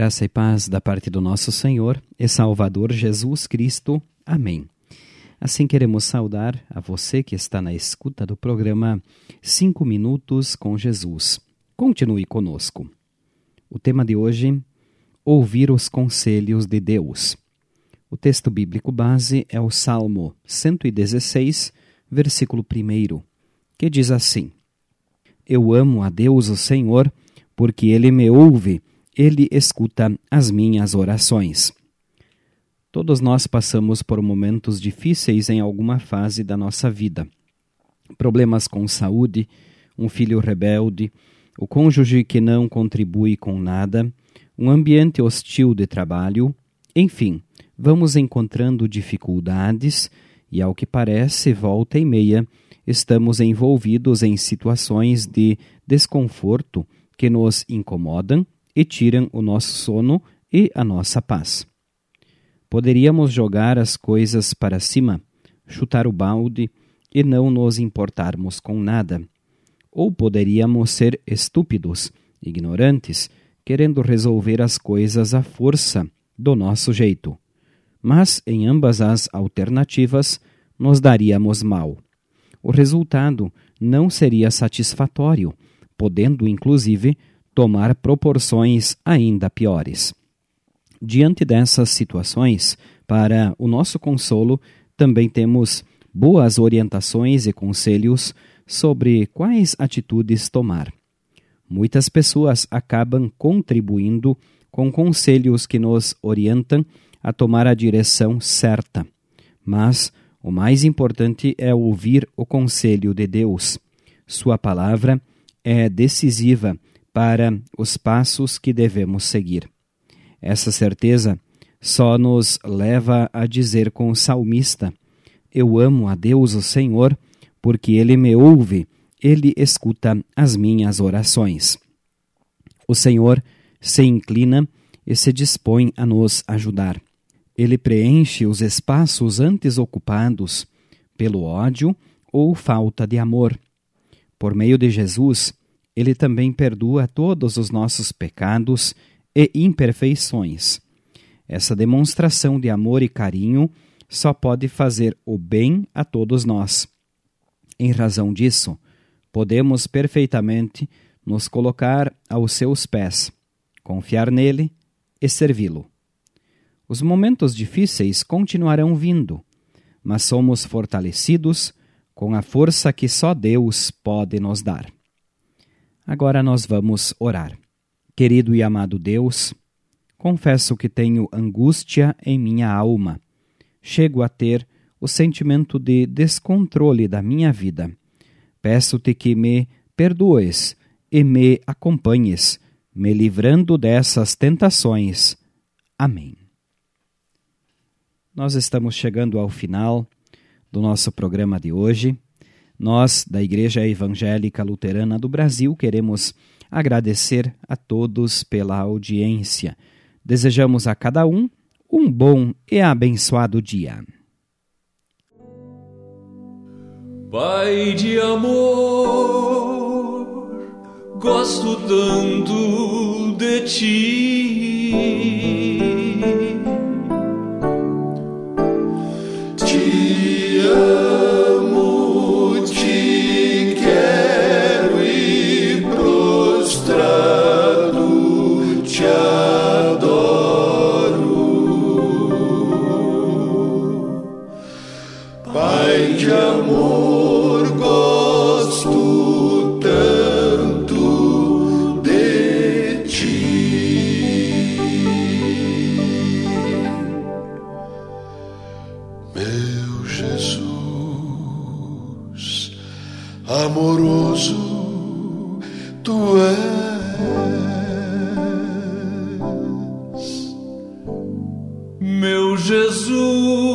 Graça e paz da parte do nosso Senhor e Salvador Jesus Cristo. Amém. Assim queremos saudar a você que está na escuta do programa Cinco Minutos com Jesus. Continue conosco. O tema de hoje: Ouvir os conselhos de Deus. O texto bíblico base é o Salmo 116, versículo 1, que diz assim: Eu amo a Deus, o Senhor, porque ele me ouve ele escuta as minhas orações. Todos nós passamos por momentos difíceis em alguma fase da nossa vida. Problemas com saúde, um filho rebelde, o cônjuge que não contribui com nada, um ambiente hostil de trabalho, enfim, vamos encontrando dificuldades e, ao que parece, volta e meia, estamos envolvidos em situações de desconforto que nos incomodam e tiram o nosso sono e a nossa paz. Poderíamos jogar as coisas para cima, chutar o balde e não nos importarmos com nada. Ou poderíamos ser estúpidos, ignorantes, querendo resolver as coisas à força, do nosso jeito. Mas, em ambas as alternativas, nos daríamos mal. O resultado não seria satisfatório, podendo, inclusive, tomar proporções ainda piores. Diante dessas situações, para o nosso consolo, também temos boas orientações e conselhos sobre quais atitudes tomar. Muitas pessoas acabam contribuindo com conselhos que nos orientam a tomar a direção certa. Mas o mais importante é ouvir o conselho de Deus. Sua palavra é decisiva para os passos que devemos seguir. Essa certeza só nos leva a dizer com o salmista: Eu amo a Deus, o Senhor, porque ele me ouve, ele escuta as minhas orações. O Senhor se inclina e se dispõe a nos ajudar. Ele preenche os espaços antes ocupados pelo ódio ou falta de amor. Por meio de Jesus, ele também perdoa todos os nossos pecados e imperfeições. Essa demonstração de amor e carinho só pode fazer o bem a todos nós. Em razão disso, podemos perfeitamente nos colocar aos seus pés, confiar nele e servi-lo. Os momentos difíceis continuarão vindo, mas somos fortalecidos com a força que só Deus pode nos dar. Agora nós vamos orar. Querido e amado Deus, confesso que tenho angústia em minha alma. Chego a ter o sentimento de descontrole da minha vida. Peço-te que me perdoes e me acompanhes, me livrando dessas tentações. Amém. Nós estamos chegando ao final do nosso programa de hoje. Nós, da Igreja Evangélica Luterana do Brasil, queremos agradecer a todos pela audiência. Desejamos a cada um um bom e abençoado dia. Pai de amor, gosto tanto de ti. Amoroso tu és, meu Jesus.